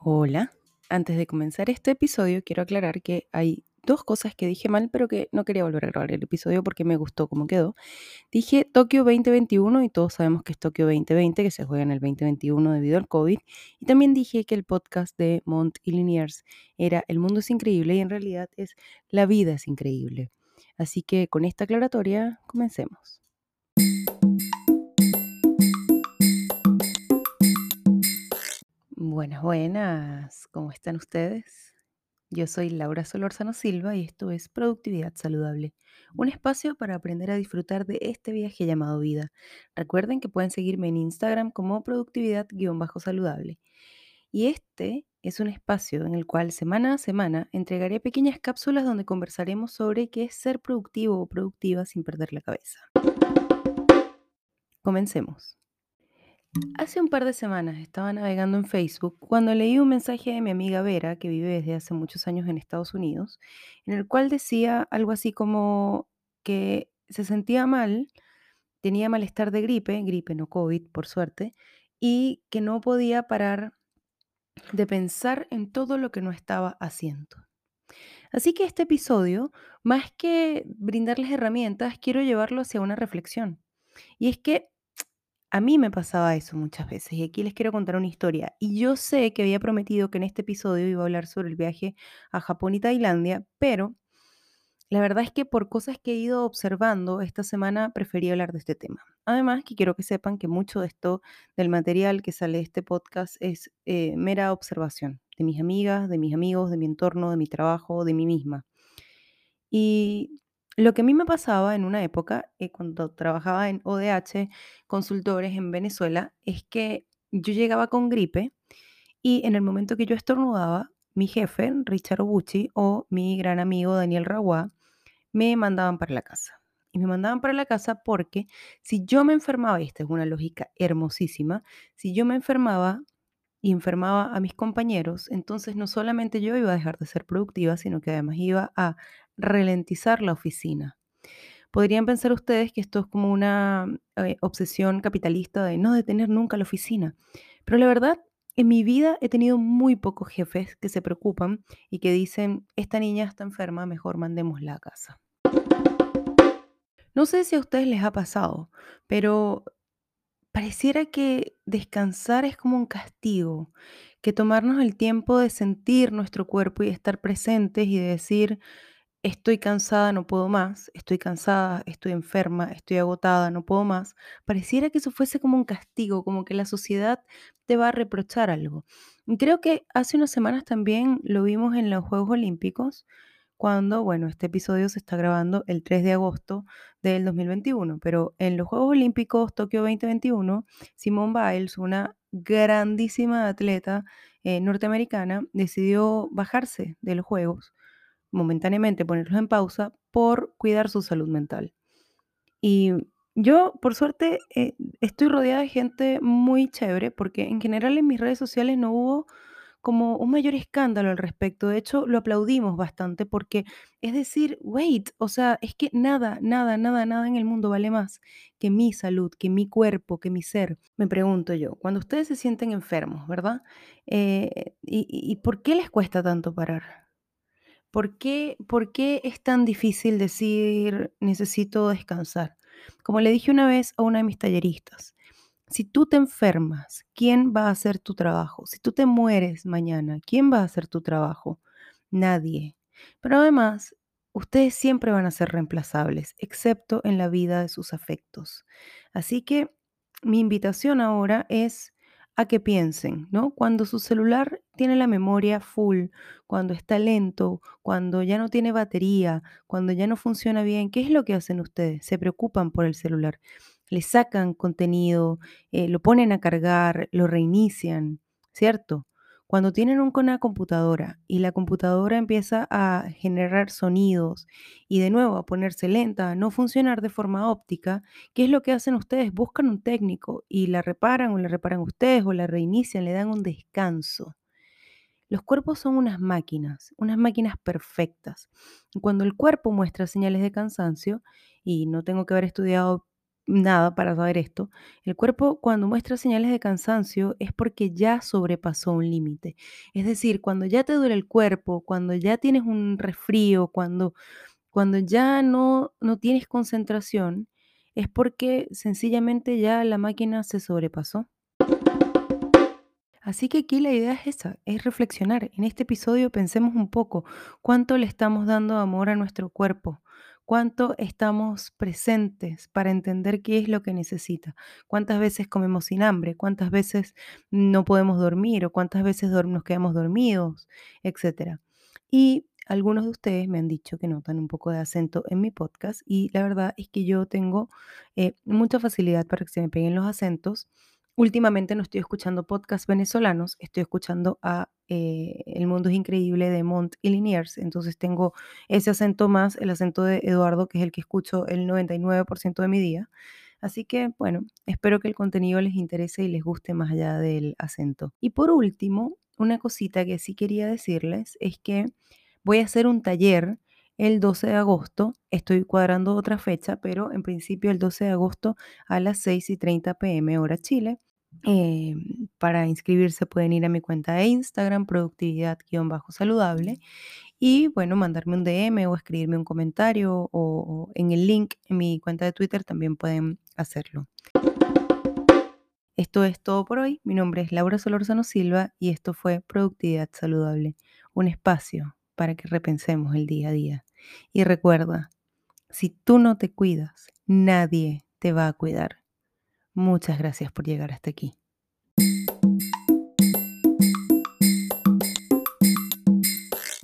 Hola, antes de comenzar este episodio quiero aclarar que hay dos cosas que dije mal, pero que no quería volver a grabar el episodio porque me gustó cómo quedó. Dije Tokio 2021 y todos sabemos que es Tokio 2020, que se juega en el 2021 debido al COVID. Y también dije que el podcast de Mont y Liniers era El mundo es increíble y en realidad es La vida es increíble. Así que con esta aclaratoria comencemos. Buenas, buenas, ¿cómo están ustedes? Yo soy Laura Solórzano Silva y esto es Productividad Saludable, un espacio para aprender a disfrutar de este viaje llamado vida. Recuerden que pueden seguirme en Instagram como productividad-saludable. Y este es un espacio en el cual semana a semana entregaré pequeñas cápsulas donde conversaremos sobre qué es ser productivo o productiva sin perder la cabeza. Comencemos. Hace un par de semanas estaba navegando en Facebook cuando leí un mensaje de mi amiga Vera, que vive desde hace muchos años en Estados Unidos, en el cual decía algo así como que se sentía mal, tenía malestar de gripe, gripe no COVID, por suerte, y que no podía parar de pensar en todo lo que no estaba haciendo. Así que este episodio, más que brindarles herramientas, quiero llevarlo hacia una reflexión. Y es que a mí me pasaba eso muchas veces y aquí les quiero contar una historia. Y yo sé que había prometido que en este episodio iba a hablar sobre el viaje a Japón y Tailandia, pero la verdad es que por cosas que he ido observando esta semana preferí hablar de este tema. Además, que quiero que sepan que mucho de esto, del material que sale de este podcast, es eh, mera observación de mis amigas, de mis amigos, de mi entorno, de mi trabajo, de mí misma. Y lo que a mí me pasaba en una época, eh, cuando trabajaba en ODH, consultores en Venezuela, es que yo llegaba con gripe y en el momento que yo estornudaba, mi jefe, Richard Obuchi, o mi gran amigo Daniel Raguá, me mandaban para la casa. Y me mandaban para la casa porque si yo me enfermaba, y esta es una lógica hermosísima, si yo me enfermaba y enfermaba a mis compañeros, entonces no solamente yo iba a dejar de ser productiva, sino que además iba a ralentizar la oficina. Podrían pensar ustedes que esto es como una eh, obsesión capitalista de no detener nunca la oficina, pero la verdad, en mi vida he tenido muy pocos jefes que se preocupan y que dicen, esta niña está enferma, mejor mandémosla a casa. No sé si a ustedes les ha pasado, pero pareciera que descansar es como un castigo, que tomarnos el tiempo de sentir nuestro cuerpo y estar presentes y de decir, estoy cansada, no puedo más, estoy cansada, estoy enferma, estoy agotada, no puedo más, pareciera que eso fuese como un castigo, como que la sociedad te va a reprochar algo. Y creo que hace unas semanas también lo vimos en los Juegos Olímpicos, cuando, bueno, este episodio se está grabando el 3 de agosto del 2021, pero en los Juegos Olímpicos Tokio 2021, Simone Biles, una grandísima atleta eh, norteamericana, decidió bajarse de los Juegos momentáneamente ponerlos en pausa por cuidar su salud mental. Y yo, por suerte, eh, estoy rodeada de gente muy chévere porque en general en mis redes sociales no hubo como un mayor escándalo al respecto. De hecho, lo aplaudimos bastante porque es decir, wait, o sea, es que nada, nada, nada, nada en el mundo vale más que mi salud, que mi cuerpo, que mi ser. Me pregunto yo, cuando ustedes se sienten enfermos, ¿verdad? Eh, y, ¿Y por qué les cuesta tanto parar? ¿Por qué, por qué es tan difícil decir necesito descansar? Como le dije una vez a una de mis talleristas, si tú te enfermas, ¿quién va a hacer tu trabajo? Si tú te mueres mañana, ¿quién va a hacer tu trabajo? Nadie. Pero además, ustedes siempre van a ser reemplazables, excepto en la vida de sus afectos. Así que mi invitación ahora es a que piensen, ¿no? Cuando su celular tiene la memoria full, cuando está lento, cuando ya no tiene batería, cuando ya no funciona bien, ¿qué es lo que hacen ustedes? Se preocupan por el celular, le sacan contenido, eh, lo ponen a cargar, lo reinician, ¿cierto? Cuando tienen una computadora y la computadora empieza a generar sonidos y de nuevo a ponerse lenta, a no funcionar de forma óptica, ¿qué es lo que hacen ustedes? Buscan un técnico y la reparan o la reparan ustedes o la reinician, le dan un descanso. Los cuerpos son unas máquinas, unas máquinas perfectas. Cuando el cuerpo muestra señales de cansancio, y no tengo que haber estudiado nada para saber esto. El cuerpo cuando muestra señales de cansancio es porque ya sobrepasó un límite. Es decir, cuando ya te duele el cuerpo, cuando ya tienes un resfrío, cuando, cuando ya no, no tienes concentración, es porque sencillamente ya la máquina se sobrepasó. Así que aquí la idea es esa, es reflexionar. En este episodio pensemos un poco cuánto le estamos dando amor a nuestro cuerpo, cuánto estamos presentes para entender qué es lo que necesita, cuántas veces comemos sin hambre, cuántas veces no podemos dormir o cuántas veces nos quedamos dormidos, etcétera. Y algunos de ustedes me han dicho que notan un poco de acento en mi podcast y la verdad es que yo tengo eh, mucha facilidad para que se me peguen los acentos Últimamente no estoy escuchando podcasts venezolanos, estoy escuchando a eh, El Mundo es Increíble de Mont y Liniers, entonces tengo ese acento más el acento de Eduardo, que es el que escucho el 99% de mi día. Así que, bueno, espero que el contenido les interese y les guste más allá del acento. Y por último, una cosita que sí quería decirles es que voy a hacer un taller el 12 de agosto. Estoy cuadrando otra fecha, pero en principio el 12 de agosto a las 6 y 30 pm hora Chile. Eh, para inscribirse pueden ir a mi cuenta de Instagram, productividad-saludable, y bueno, mandarme un DM o escribirme un comentario o, o en el link en mi cuenta de Twitter también pueden hacerlo. Esto es todo por hoy. Mi nombre es Laura Solorzano Silva y esto fue Productividad Saludable, un espacio para que repensemos el día a día. Y recuerda, si tú no te cuidas, nadie te va a cuidar. Muchas gracias por llegar hasta aquí.